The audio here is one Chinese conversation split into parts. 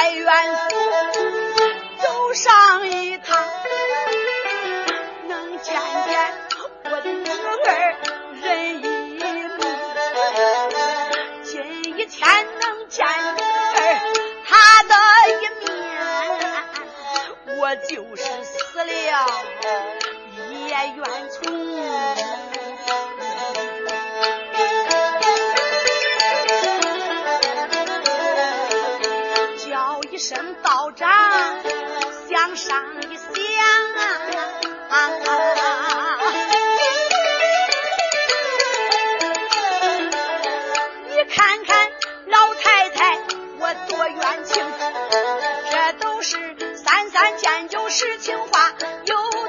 哀怨处，走上一趟，能见见我的女儿人一面。今一天能见女儿她的一面，我就是死了也愿从。有。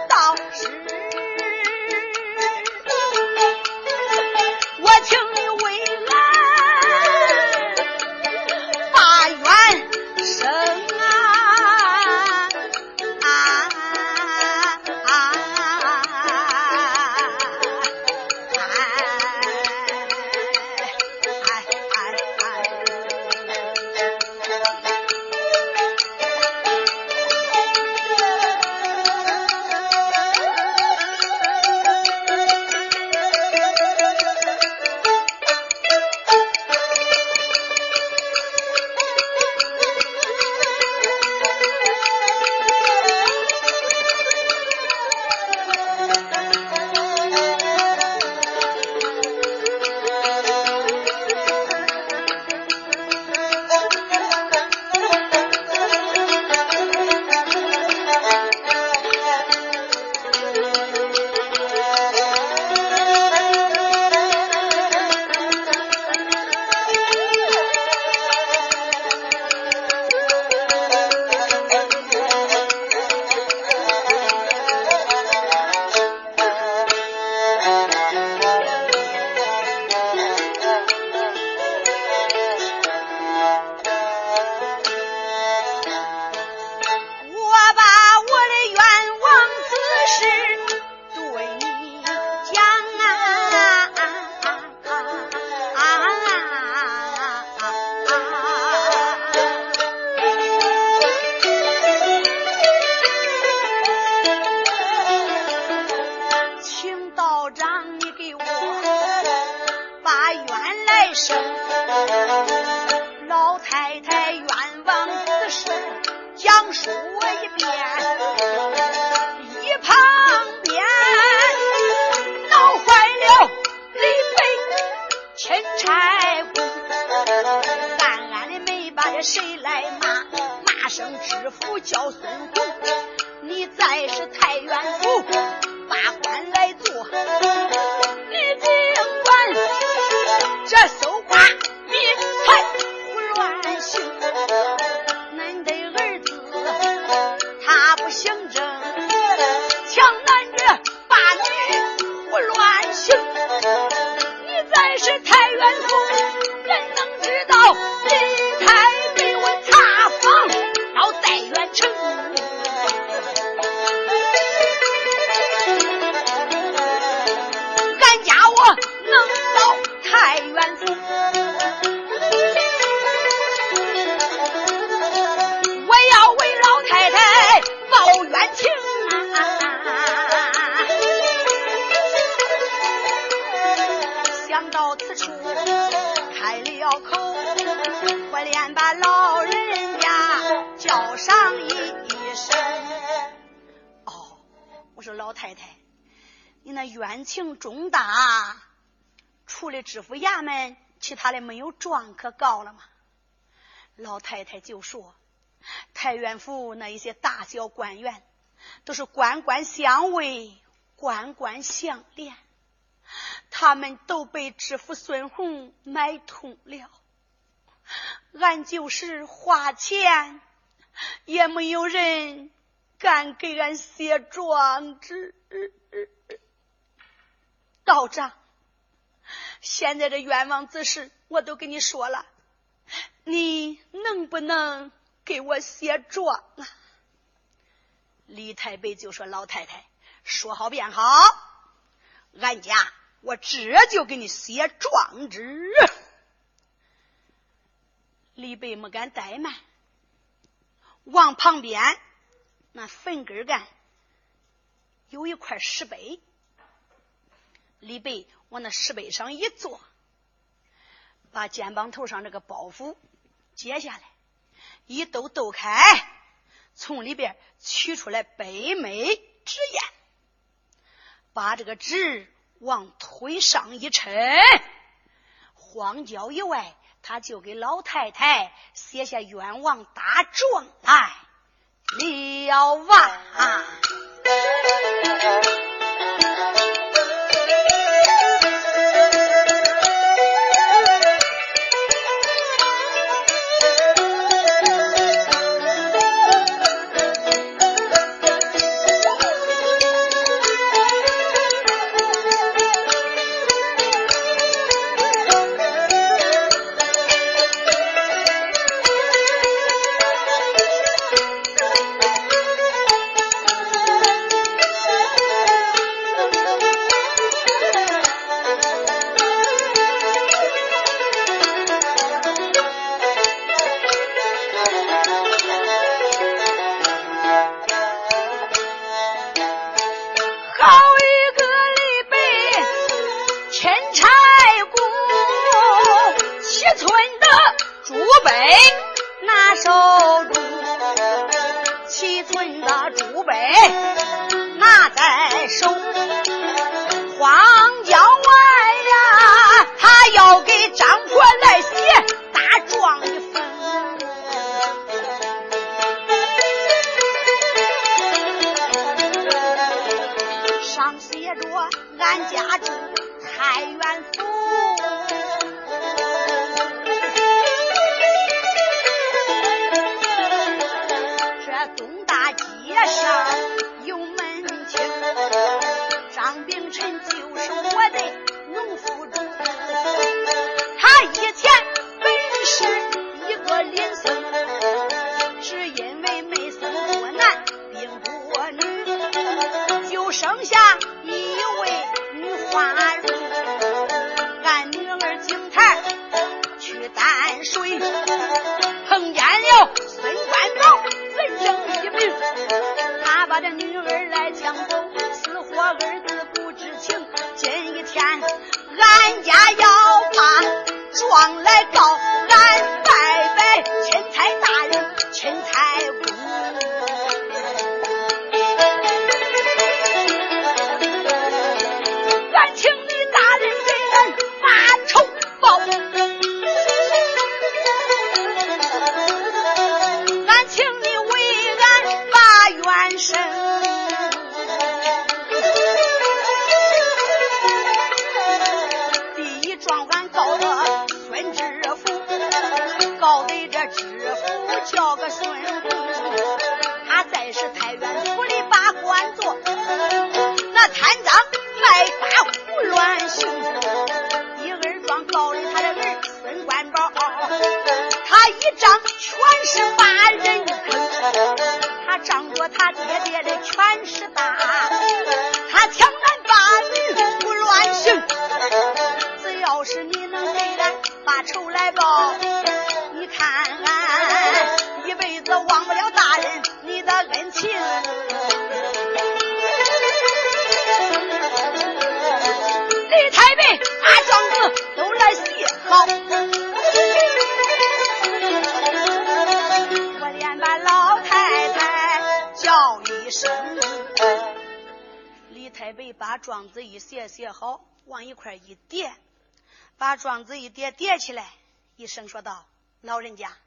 他们，其他的没有状可告了吗？老太太就说：“太原府那一些大小官员，都是官官相卫，官官相连，他们都被知府孙红买通了。俺就是花钱，也没有人敢给俺写状纸。”道长，现在这冤枉之事我都跟你说了，你能不能给我写状啊？李太白就说：“老太太，说好便好，俺家我这就给你写状纸。”李白没敢怠慢，往旁边那坟根干有一块石碑。李白往那石碑上一坐，把肩膀头上这个包袱解下来，一抖抖开，从里边取出来北美纸砚，把这个纸往腿上一抻，荒郊以外，他就给老太太写下冤枉大状来了完。一块一叠，把状子一叠叠起来，一声说道：“老人家，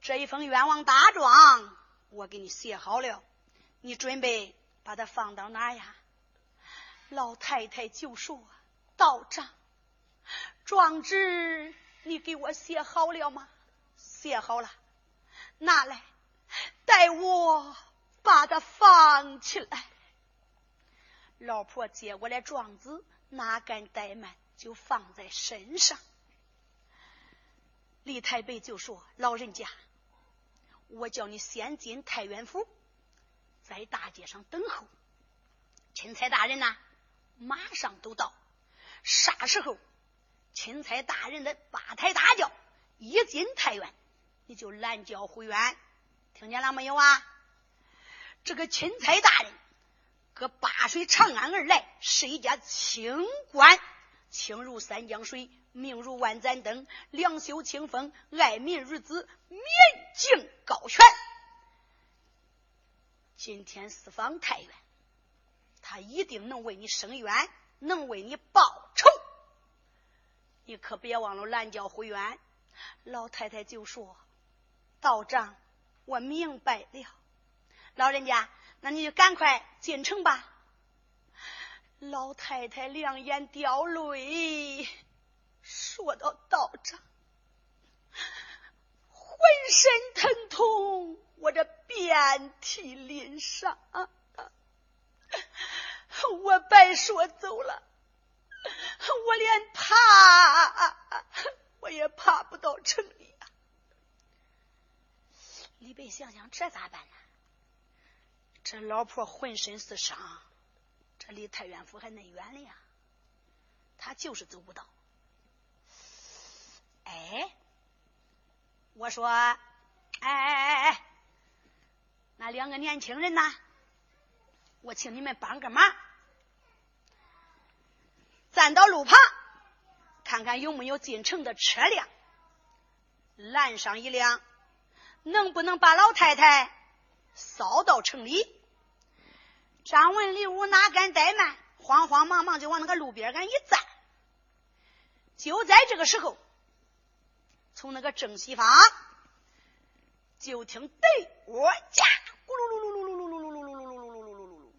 这一封冤枉大状我给你写好了，你准备把它放到哪呀？”老太太就说：“道长，状纸你给我写好了吗？写好了，拿来，待我把它放起来。”老婆接过来状子，哪敢怠慢，就放在身上。李太白就说：“老人家，我叫你先进太原府，在大街上等候。钦差大人呐，马上都到。啥时候钦差大人的八抬大轿一进太原，你就拦轿回院。听见了没有啊？这个钦差大人。”隔八水长安而来，是一家清官，清如三江水，明如万盏灯，两袖清风，爱民如子，免敬高权。今天私访太原，他一定能为你伸冤，能为你报仇。你可别忘了拦轿回冤。老太太就说：“道长，我明白了。”老人家。那你就赶快进城吧。老太太两眼掉泪，说到：“道长，浑身疼痛，我这遍体鳞伤，我白说走了，我连爬我也爬不到城里啊！”李白想想，这咋办呢？这老婆浑身是伤，这离太原府还那远了呀，他就是走不到。哎，我说，哎哎哎哎，那两个年轻人呢？我请你们帮个忙，站到路旁，看看有没有进城的车辆，拦上一辆，能不能把老太太捎到城里？张文礼武哪敢怠慢，慌慌忙忙就往那个路边杆一站。就在这个时候，从那个正西方，就听对我家咕噜噜噜噜噜噜噜噜噜噜噜噜噜噜噜噜噜，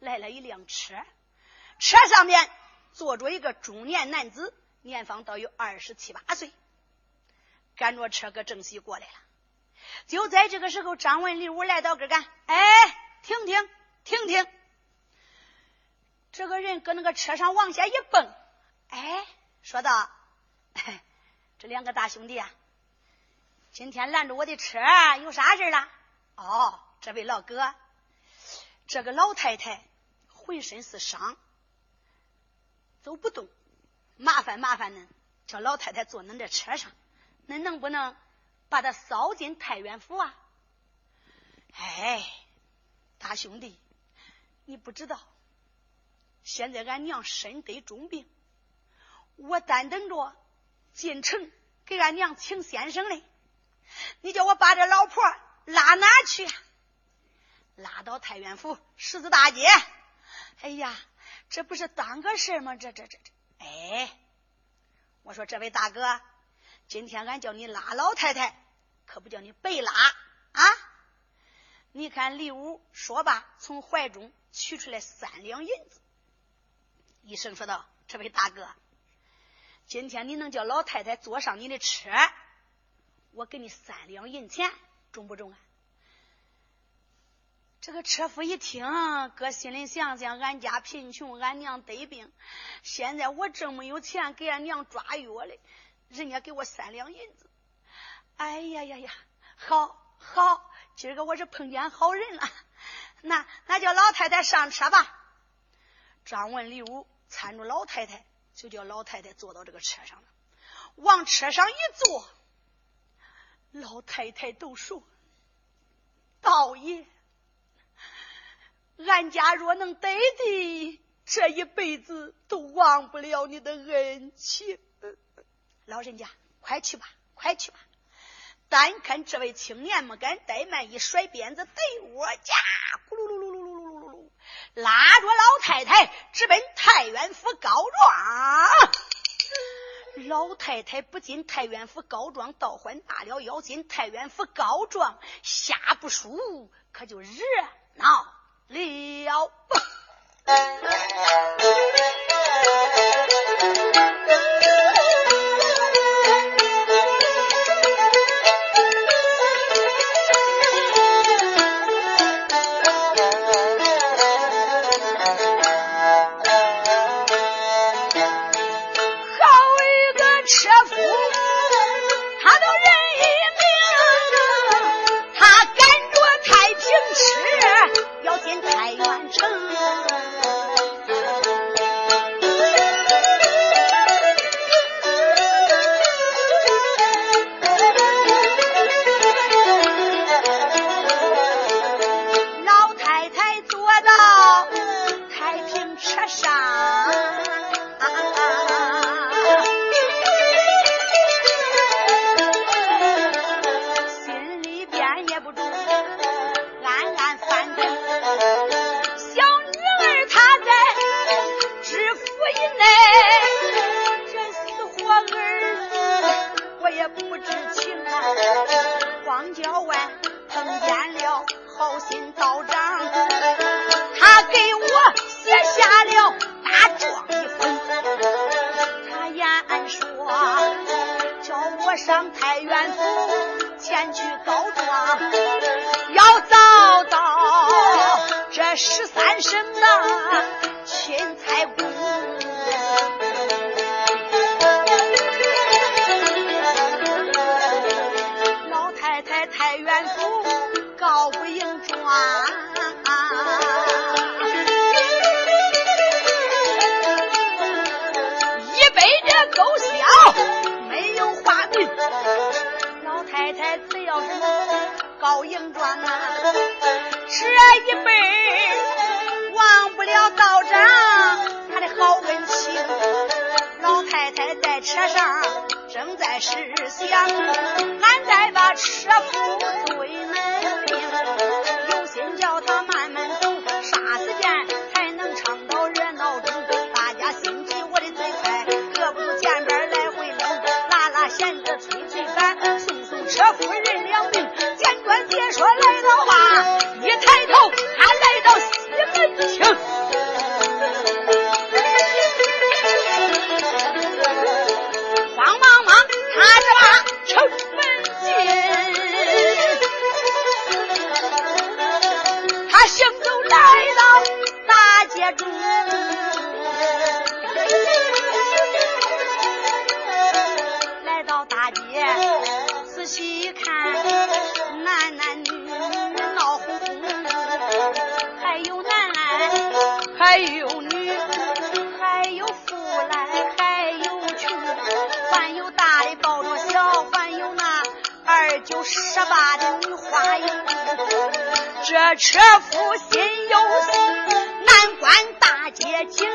来了一辆车，车上面坐着一个中年男子，年方倒有二十七八岁，赶着车搁正西过来了。就在这个时候，张文礼武来到这干，哎。听听听听，这个人搁那个车上往下一蹦，哎，说道：“这两个大兄弟啊，今天拦着我的车有啥事了？哦，这位老哥，这个老太太浑身是伤，走不动，麻烦麻烦恁，叫老太太坐恁这车上，恁能不能把她捎进太原府啊？哎。”大兄弟，你不知道，现在俺娘身得重病，我单等着进城给俺娘请先生嘞。你叫我把这老婆拉哪去？拉到太原府十字大街。哎呀，这不是当个事吗？这这这这，哎，我说这位大哥，今天俺叫你拉老太太，可不叫你白拉啊。你看李武说罢，从怀中取出来三两银子，一声说道：“这位大哥，今天你能叫老太太坐上你的车，我给你三两银钱，中不中啊？”这个车夫一听，搁心里想想：俺家贫穷，俺娘得病，现在我正没有钱给俺娘抓药嘞，人家给我三两银子，哎呀呀呀，好好。今儿个我是碰见好人了，那那叫老太太上车吧。张文礼武搀着老太太，就叫老太太坐到这个车上了。往车上一坐，老太太都说：“道爷，俺家若能得的，这一辈子都忘不了你的恩情。老人家，快去吧，快去吧。”单看这位青年没敢怠慢，一甩鞭子，对我家咕噜噜噜噜噜噜噜噜噜，拉着老太太直奔太原府告状。老太太不进太原府告状，倒还大了腰；进太原府告状，下不输，可就热闹这一辈忘不了道长他的好恩情老太太在车上正在思想俺再把车夫说话一抬头。花阴这车夫心有事难关大街请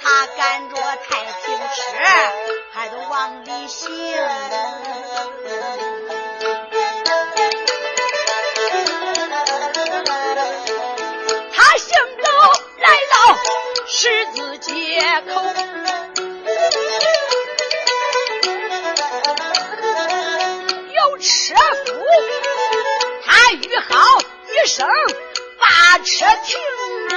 他赶着太平车还都往里行他行走来到十字街口。车夫他与好。声把车停啊！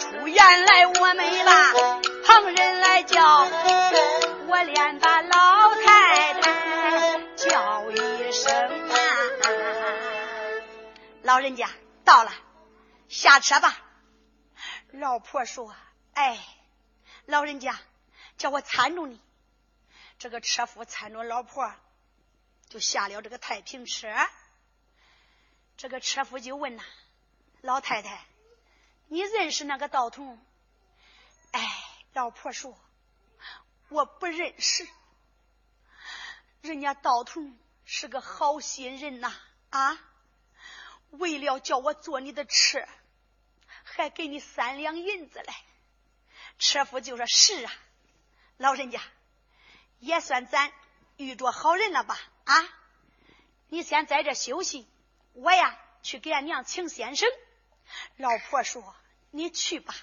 出院来我没把旁人来叫，我连把老太太叫一声啊！老人家到了，下车吧。老婆说：“哎，老人家。”叫我搀着你，这个车夫搀着老婆，就下了这个太平车。这个车夫就问呐：“老太太，你认识那个道童？”哎，老婆说：“我不认识。人家道童是个好心人呐，啊，为了叫我坐你的车，还给你三两银子嘞。”车夫就说：“是啊。”老人家，也算咱遇着好人了吧？啊，你先在这休息，我呀去给俺娘请先生。老婆说：“你去吧。”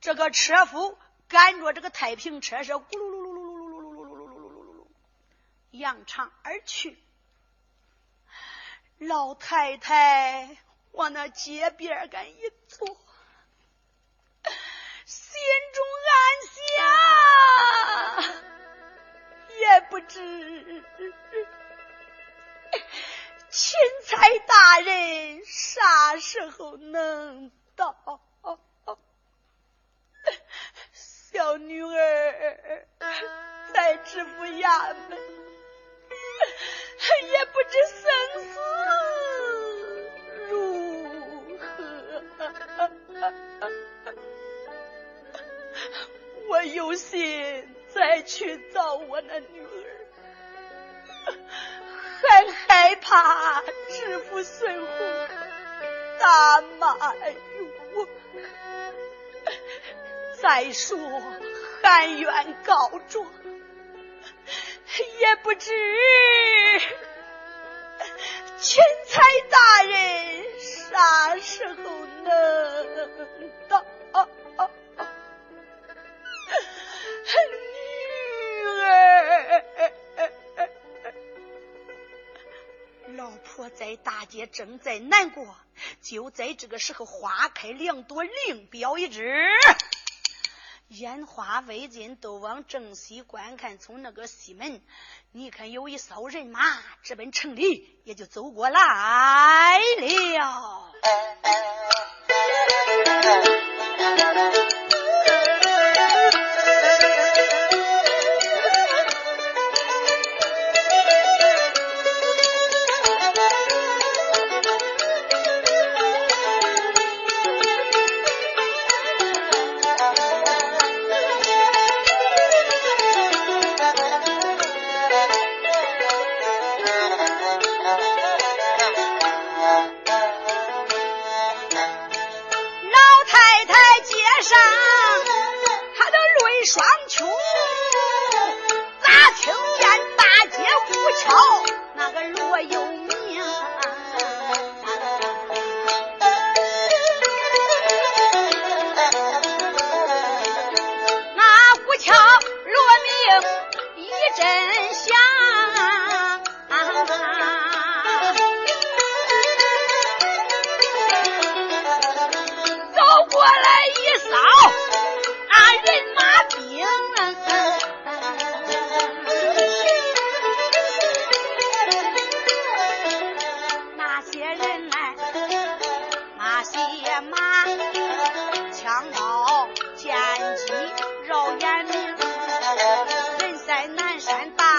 这个车夫赶着这个太平车是咕噜噜噜噜噜噜噜噜噜噜噜噜噜噜噜，扬长而去。老太太往那街边干一坐。心中暗想，也不知钦差大人啥时候能到。小女儿在知府衙门，也不知生死如何。我有心再去找我那女儿，还害怕知府孙红大骂我。再说含冤告状，也不知钦差大人啥时候能到。老婆在大街正在难过，就在这个时候，花开两朵，另标一枝。烟花未尽，都往正西观看。从那个西门，你看有一艘人马直奔城里，也就走过来了。全班。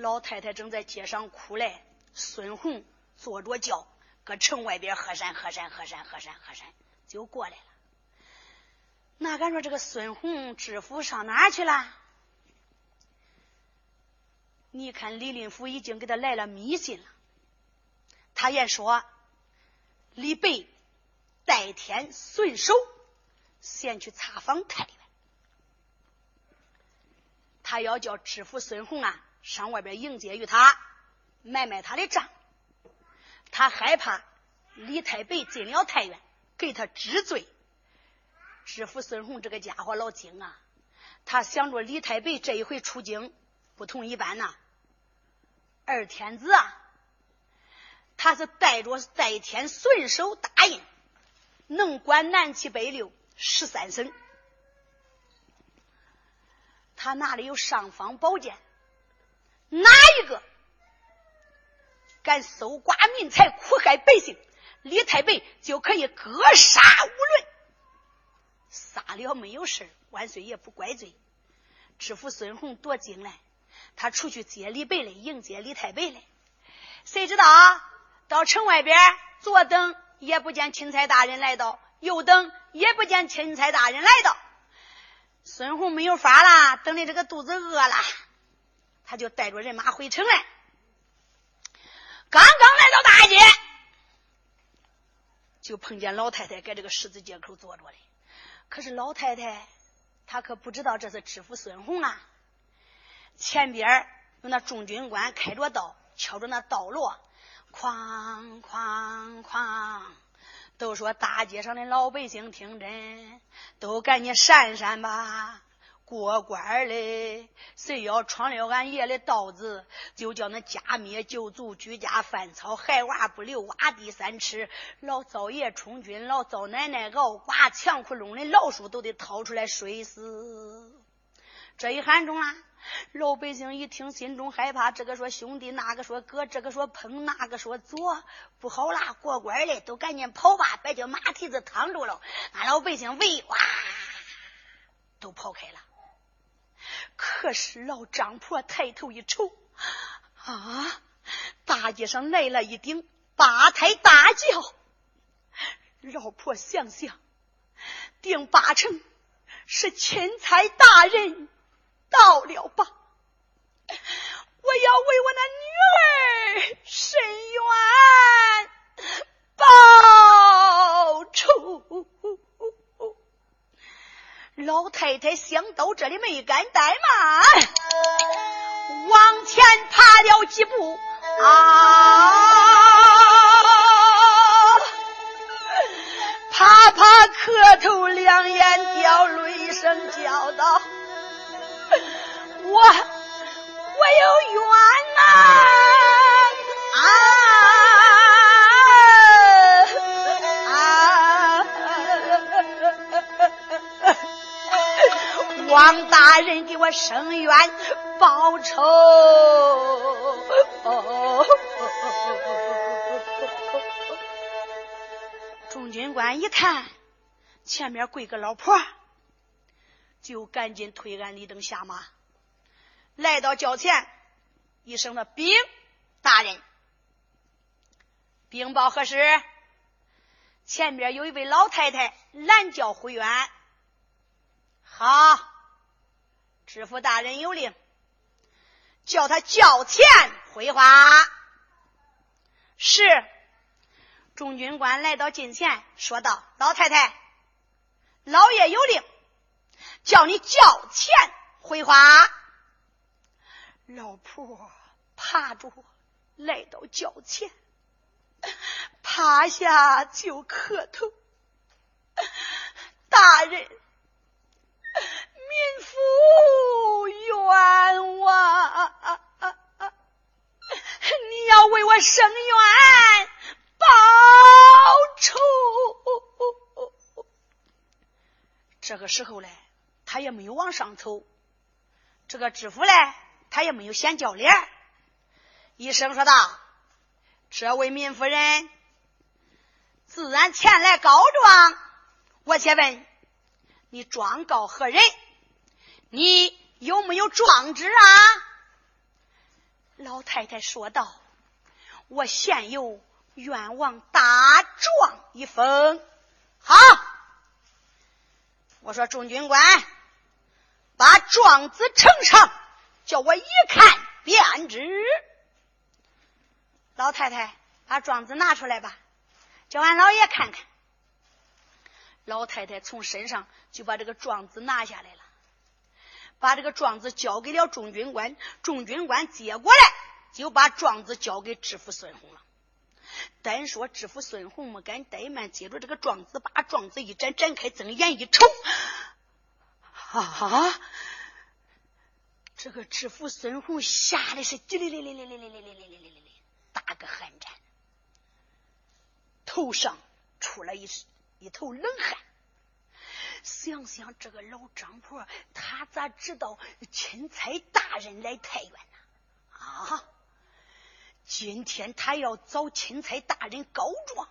老太太正在街上哭嘞，孙红坐着轿，搁城外边喝山喝山喝山喝山喝山，就过来了。那敢说这个孙红知府上哪去了？你看李林甫已经给他来了密信了，他也说李白。代天顺手先去查访太原，他要叫知府孙红啊上外边迎接于他，买卖他的账。他害怕李太白进了太原给他治罪。知府孙红这个家伙老精啊，他想着李太白这一回出京不同一般呐。二天子啊，他是带着在天顺手答应。能管南七北六十三省，他那里有尚方宝剑，哪一个敢搜刮民财、苦害百姓，李太白就可以格杀无论。杀了没有事万岁爷不怪罪。知府孙红夺京来，他出去接李白来，迎接李太白来。谁知道到城外边坐等。也不见钦差大人来到，又等也不见钦差大人来到。孙红没有法了，等的这个肚子饿了，他就带着人马回城来。刚刚来到大街，就碰见老太太在这个十字街口坐着嘞。可是老太太她可不知道这是知府孙红啊。前边有那众军官开着道，敲着那道锣。哐哐哐！都说大街上的老百姓听真，都赶紧闪闪吧！过关嘞，谁要闯了俺爷的道子，就叫那家灭九族，居家犯草，害娃不留，挖地三尺。老灶爷充军，老灶奶奶熬瓜，墙窟窿的老鼠都得掏出来睡死。这一喊中啊！老百姓一听，心中害怕。这个说兄弟，那个说哥，这个说碰，那个说左，不好啦！过关嘞，都赶紧跑吧，别叫马蹄子趟住了。俺老百姓喂哇，都跑开了。可是老张婆抬头一瞅，啊，大街上来了一顶八抬大轿。老婆想想，定八成是钦差大人。到了吧！我要为我那女儿伸冤报仇。老太太想到这里没敢怠慢，往前爬了几步啊，啪啪磕头，两眼掉泪声，叫道。我伸冤报仇！众军官一看，前面跪个老婆，就赶紧推俺李登下马。来到轿前，一声的禀大人，禀报何事？前边有一位老太太拦轿回冤。好，知府大人有令，叫他轿前回话。是。众军官来到近前，说道：“老太太，老爷有令，叫你交钱回话。老婆爬着来到轿前，趴下就磕头。大人，民妇冤枉，啊啊啊啊你要为我伸冤报仇。这个时候嘞，他也没有往上凑，这个知府嘞。他也没有先叫脸，医生说道：“这位民夫人自然前来告状，我且问你状告何人？你有没有状纸啊？”老太太说道：“我现有冤枉大状一封。”好，我说众军官，把状子呈上。叫我一看便知。老太太把状子拿出来吧，叫俺老爷看看。老太太从身上就把这个状子拿下来了，把这个状子交给了众军官。众军官接过来，就把状子交给知府孙红了。单说知府孙红没敢怠慢，接着这个状子，把状子一展，展开，睁眼一瞅，啊！这个知府孙红吓得是叽哩哩哩哩哩哩哩哩哩哩哩哩打个寒颤，头上出了一一头冷汗。想想这个老张婆，他咋知道钦差大人来太原呢？啊！今天他要找钦差大人告状，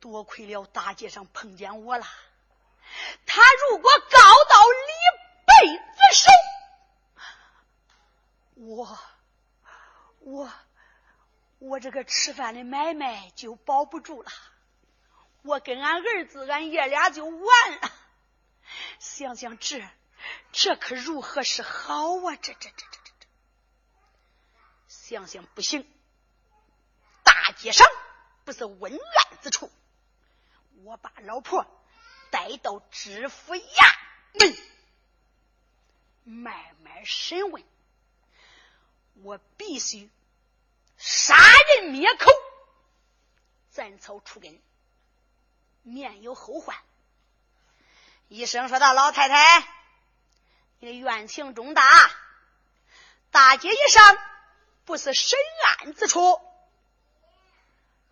多亏了大街上碰见我了。他如果告到李。辈子手，我我我这个吃饭的买卖就保不住了，我跟俺儿子俺爷俩就完了。想想这这可如何是好啊？这这这这这这，想想不行。大街上不是温案之处，我把老婆带到知府衙门。慢慢审问，我必须杀人灭口，斩草除根，免有后患。医生说道：“老太太，你的冤情重大，大街一上不是审案之处。”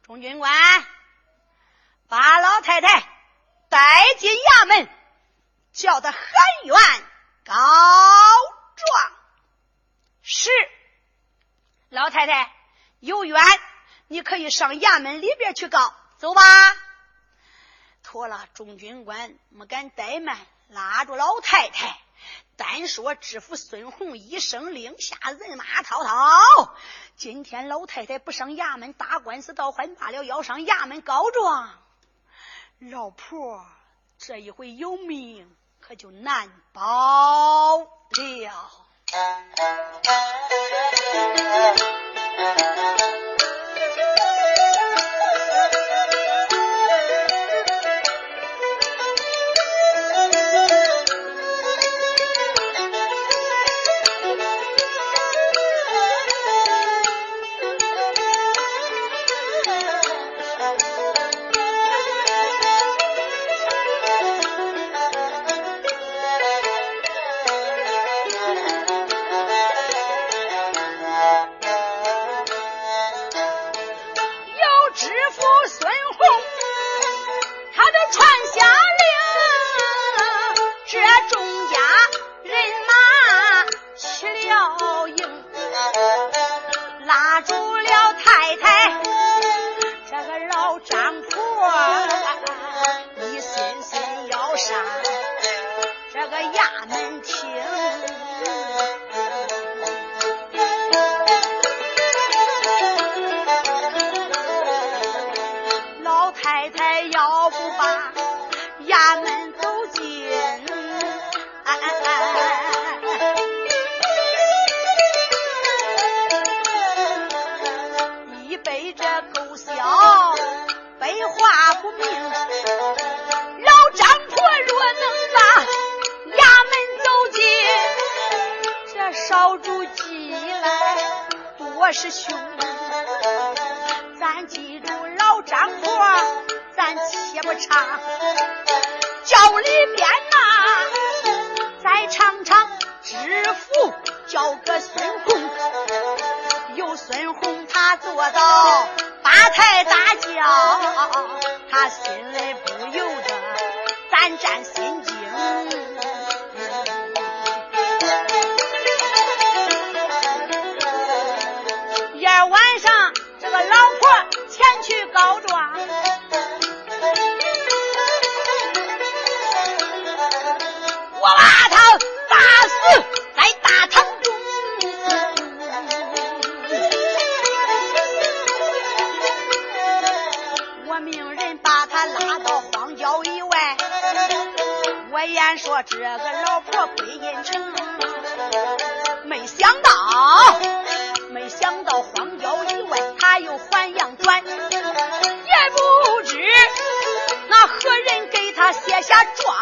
中军官把老太太带进衙门，叫他喊冤。告状是老太太有冤，你可以上衙门里边去告。走吧，托了众军官没敢怠慢，拉住老太太。单说知府孙红一声令下，人马滔滔。今天老太太不上衙门打官司，倒还罢了；要上衙门告状，老婆这一回有命。可就难保了。从他做到八抬大轿，他心里不由得胆战心惊。我这个老婆归阴城，没想到。没想到荒郊以外，他又还阳转，也不知那何人给他写下状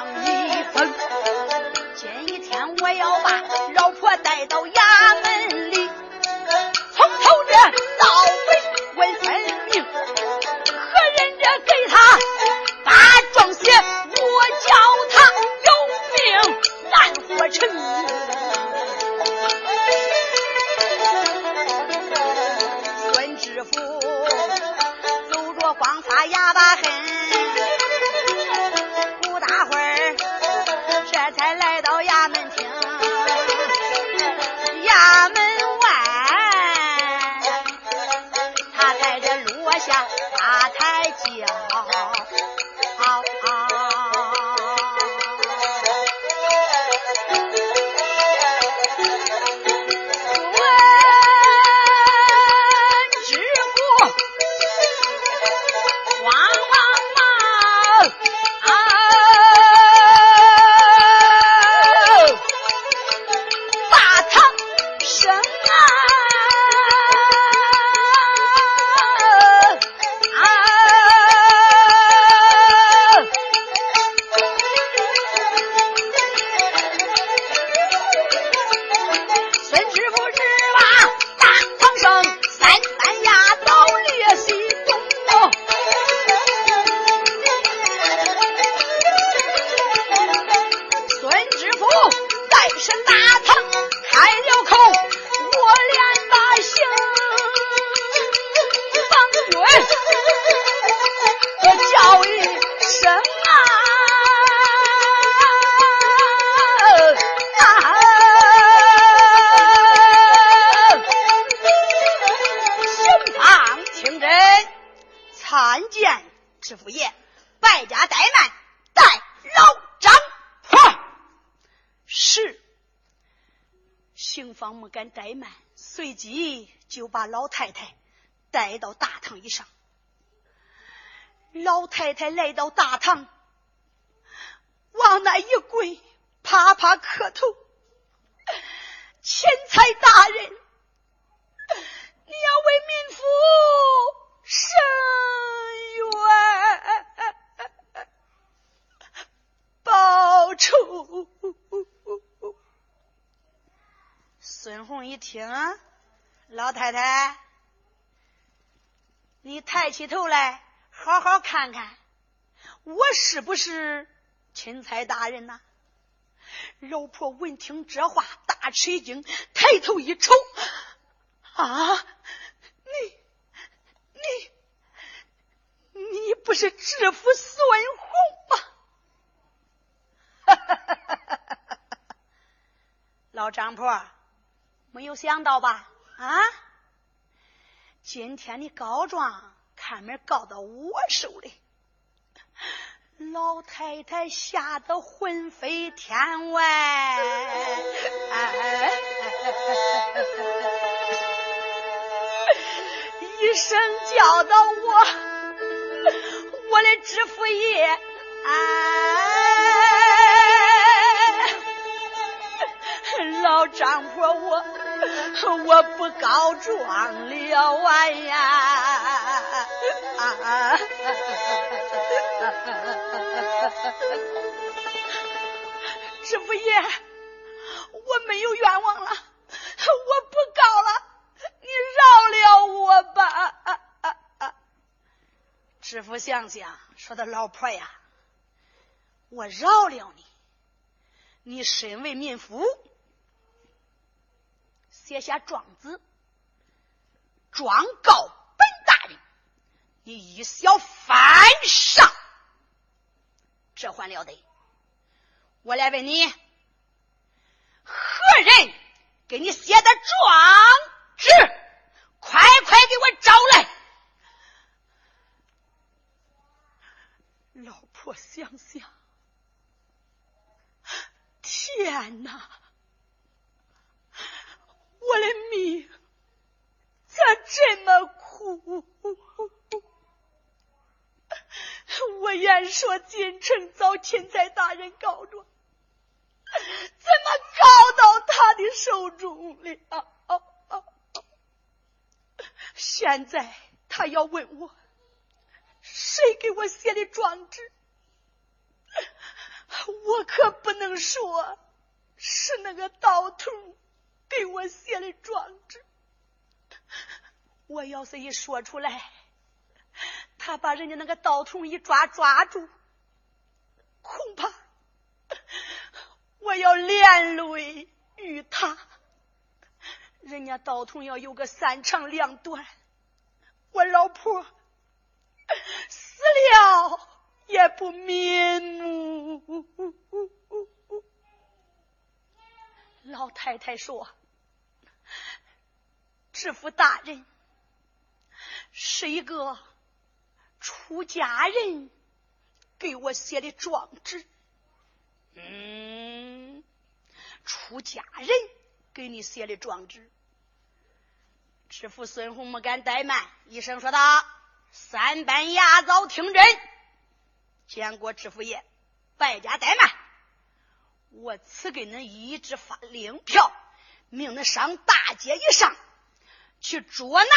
把老太太带到大堂以上。老太太来到大堂，往那一跪，啪啪磕头：“钦差大人，你要为民妇伸冤报仇。”孙红一听，老太太，你抬起头来，好好看看，我是不是钦差大人呐？老婆闻听这话，大吃一惊，抬头一瞅，啊，你，你，你不是知府孙红吗？老张婆。没有想到吧？啊！今天的告状看门告到我手里，老太太吓得魂飞天外，哎哎哎哎一声叫到我，我的知府爷，哎老张婆我。我不告状了啊呀！知府爷，我没有冤枉了，我不告了，你饶了我吧。知府想想，说的老婆呀，我饶了你。你身为民夫，写下状子，状告本大人，你一小犯上，这还了得？我来问你，何人给你写的状纸？快快给我找来！老婆想想。天哪！我的命咋这么苦？我愿说进城遭钦差大人告状，怎么告到他的手中了？现在他要问我，谁给我写的状纸？我可不能说是那个盗徒给我写的状纸。我要是一说出来，他把人家那个道童一抓抓住，恐怕我要连累于他。人家道童要有个三长两短，我老婆死了。也不瞑目。老太太说：“知府大人是一个出家人给我写的状纸。嗯，出家人给你写的状纸。”知府孙红没敢怠慢，一声说道：“三班牙早听真。”见过知府爷，败家怠慢。我赐给恁一支发令票，命恁上大街一上去捉拿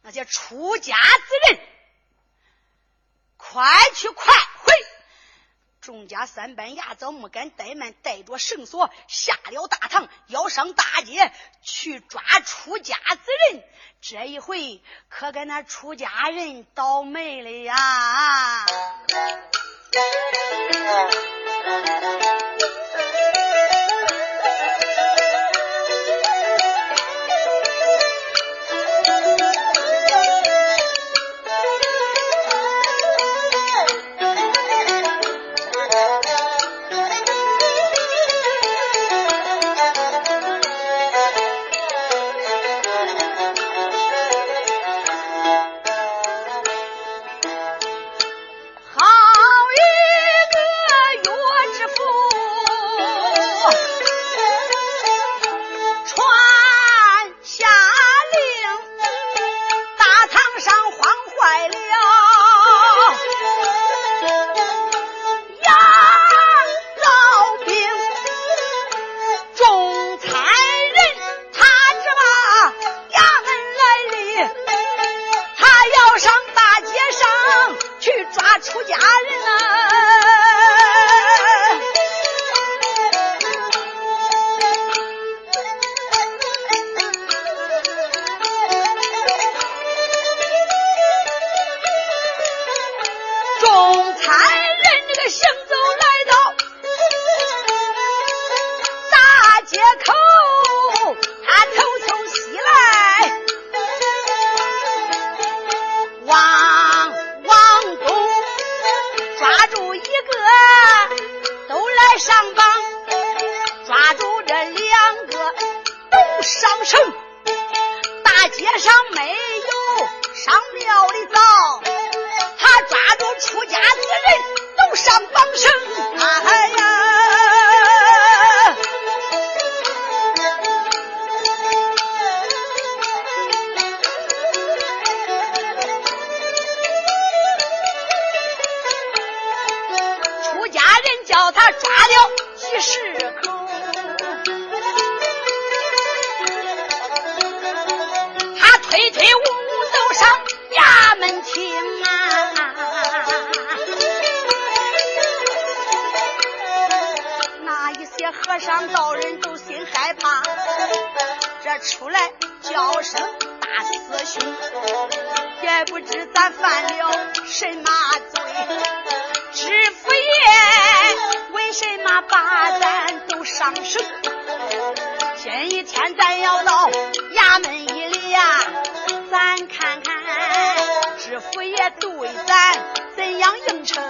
那些出家之人。快去快回！众家三班牙早没敢怠慢，带着绳索下了大堂，要上大街去抓出家之人。这一回可给那出家人倒霉了呀！和尚道人都心害怕，这出来叫声大师兄，也不知咱犯了什么罪。知府爷为什么把咱都上审？今一天咱要到衙门一里呀，咱看看知府爷对咱怎样应承。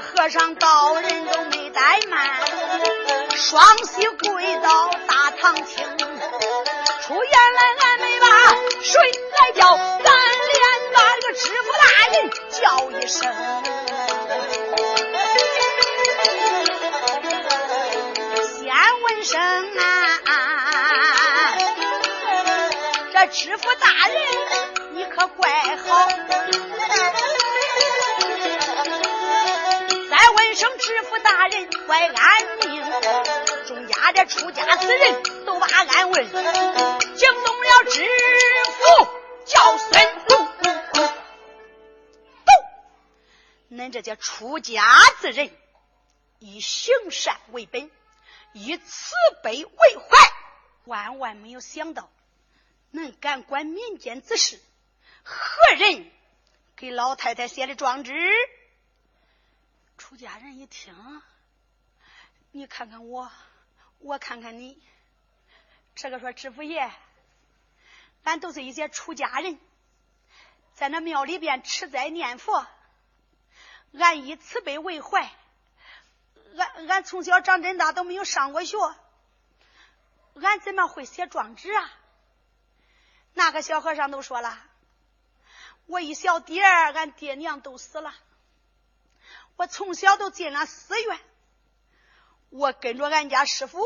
和尚道人都没怠慢，双膝跪倒怪安命。众家的出家之人都把俺问，惊动了知府叫孙公。都，恁这些出家之人，以行善为本，以慈悲为怀，万万没有想到，恁敢管民间之事。何人给老太太写的状纸？出家人一听，你看看我，我看看你，这个说知府爷，俺都是一些出家人，在那庙里边吃斋念佛，俺以慈悲为怀，俺俺从小长真大都没有上过学，俺怎么会写状纸啊？那个小和尚都说了。我一小弟儿，俺爹娘都死了。我从小都进了寺院，我跟着俺家师傅，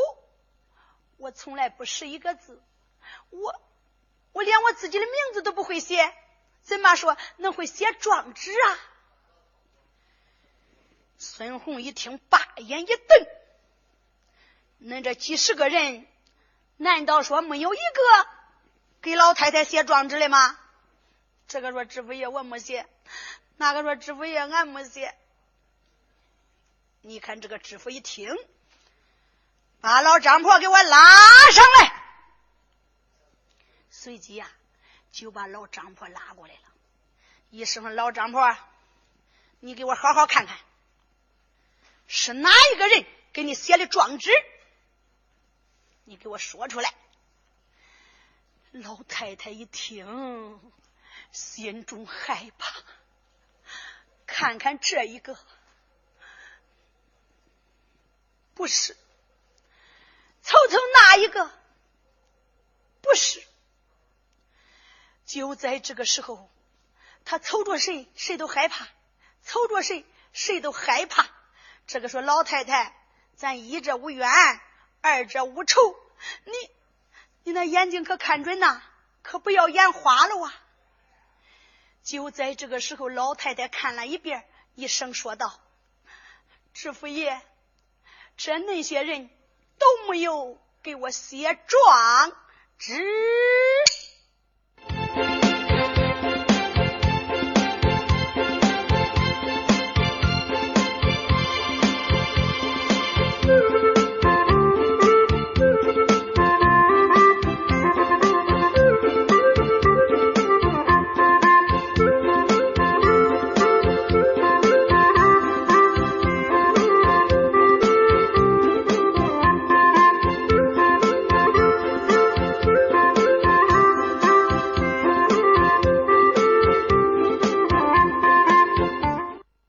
我从来不识一个字，我我连我自己的名字都不会写，怎么说能会写状纸啊？孙红一听，把眼一瞪：“恁这几十个人，难道说没有一个给老太太写状纸的吗？”这个说知府爷我没写，那个说知府爷俺没写。你看这个知府一听，把老张婆给我拉上来，随即呀就把老张婆拉过来了。一声老张婆，你给我好好看看，是哪一个人给你写的状纸？你给我说出来。老太太一听。心中害怕，看看这一个，不是；瞅瞅那一个，不是。就在这个时候，他瞅着谁，谁都害怕；瞅着谁，谁都害怕。这个说老太太，咱一者无冤，二者无仇。你，你那眼睛可看准呐，可不要眼花了啊！就在这个时候，老太太看了一遍，一声说道：“知府爷，这那些人都没有给我写状纸。”